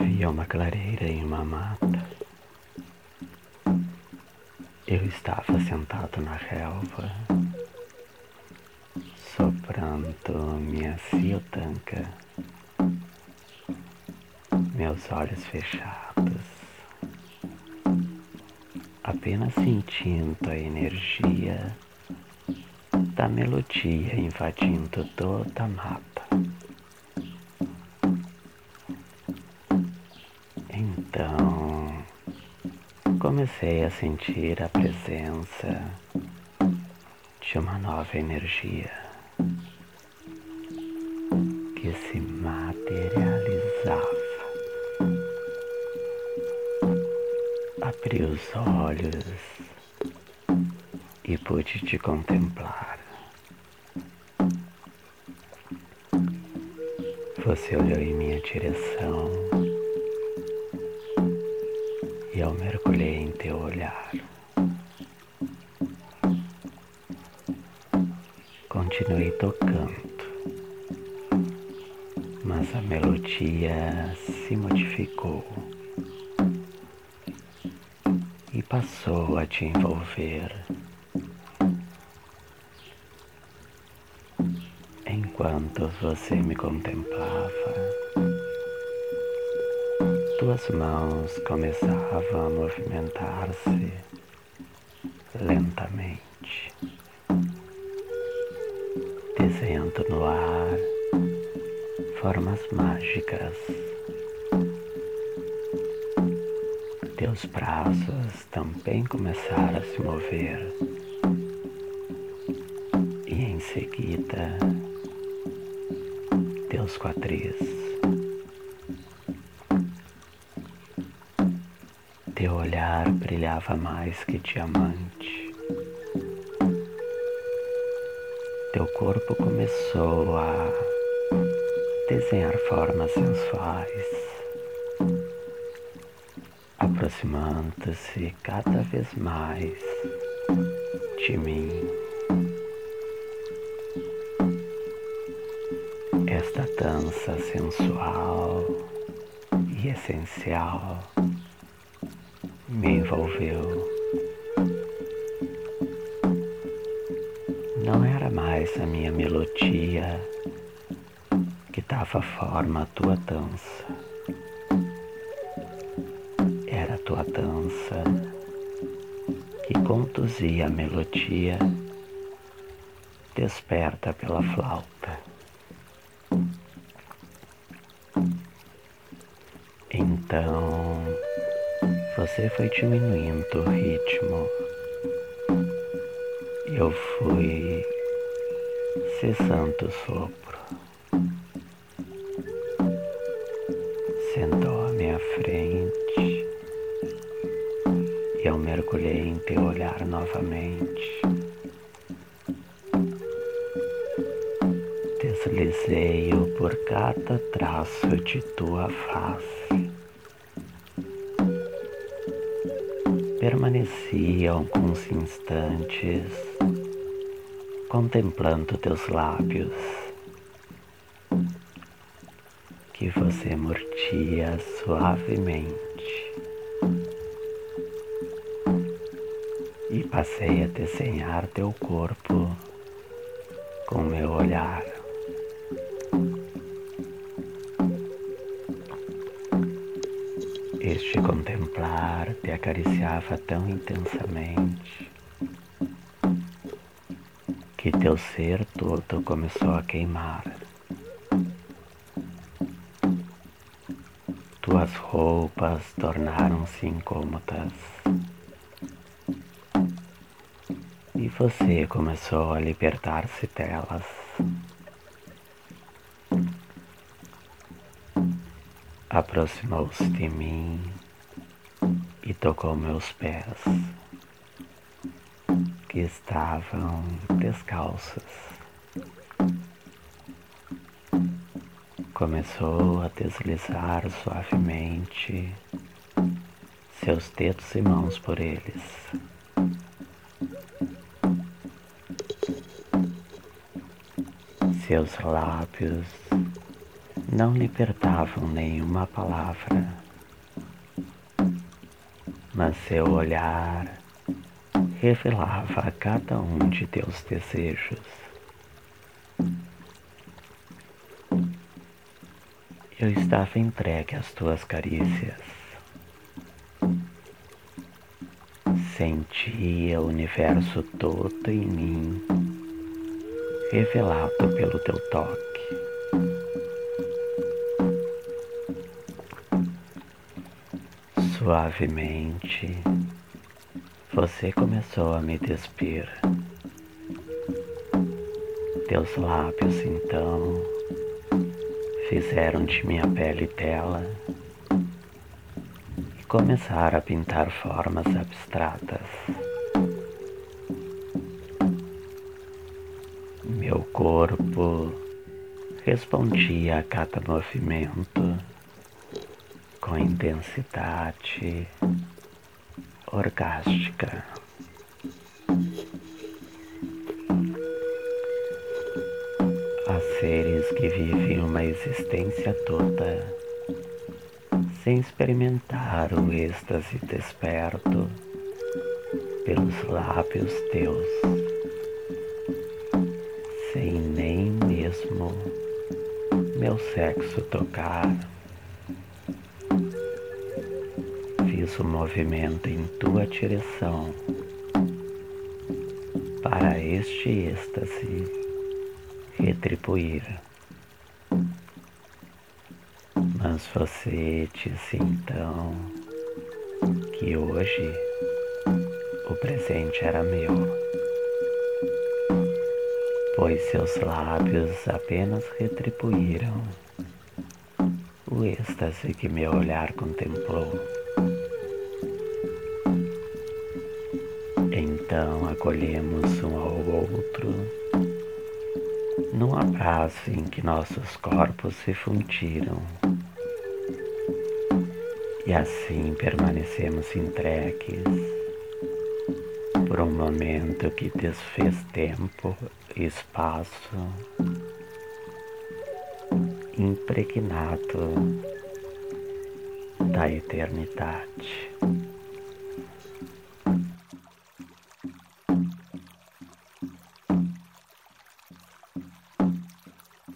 Havia uma clareira em uma mata. Eu estava sentado na relva, soprando minha fiotanca, meus olhos fechados, apenas sentindo a energia da melodia invadindo toda a mata. Comecei a sentir a presença de uma nova energia que se materializava. Abri os olhos e pude te contemplar. Você olhou em minha direção eu mergulhei em teu olhar. Continuei tocando, mas a melodia se modificou e passou a te envolver. Enquanto você me contemplava, tuas mãos começavam a movimentar-se lentamente, desenhando no ar formas mágicas. Teus braços também começaram a se mover e em seguida teus quadris. Teu olhar brilhava mais que diamante. Teu corpo começou a desenhar formas sensuais, aproximando-se cada vez mais de mim. Esta dança sensual e essencial me envolveu. Não era mais a minha melodia que dava forma à tua dança. Era a tua dança que conduzia a melodia desperta pela flauta. Então, você foi diminuindo o ritmo. Eu fui cessando o sopro. Sentou à minha frente e eu mergulhei em teu olhar novamente. Deslizei-o por cada traço de tua face. Permaneci alguns instantes contemplando teus lábios que você mordia suavemente e passei a desenhar teu corpo com meu olhar. Este contemplar te acariciava tão intensamente que teu ser todo começou a queimar. Tuas roupas tornaram-se incômodas. E você começou a libertar-se delas. aproximou-se de mim e tocou meus pés, que estavam descalços. Começou a deslizar suavemente seus dedos e mãos por eles. Seus lábios não libertavam nenhuma palavra, mas seu olhar revelava a cada um de teus desejos. Eu estava entregue às tuas carícias. Sentia o universo todo em mim, revelado pelo teu toque. Suavemente, você começou a me despir. Teus lábios então fizeram de minha pele tela e começaram a pintar formas abstratas. Meu corpo respondia a cada movimento com intensidade orgástica. Há seres que vivem uma existência toda sem experimentar o êxtase desperto pelos lábios teus, sem nem mesmo meu sexo tocar. Fiz o um movimento em tua direção para este êxtase retribuir. Mas você disse então que hoje o presente era meu, pois seus lábios apenas retribuíram o êxtase que meu olhar contemplou. Então acolhemos um ao outro num abraço em que nossos corpos se fundiram. E assim permanecemos entregues por um momento que desfez tempo e espaço, impregnado da eternidade.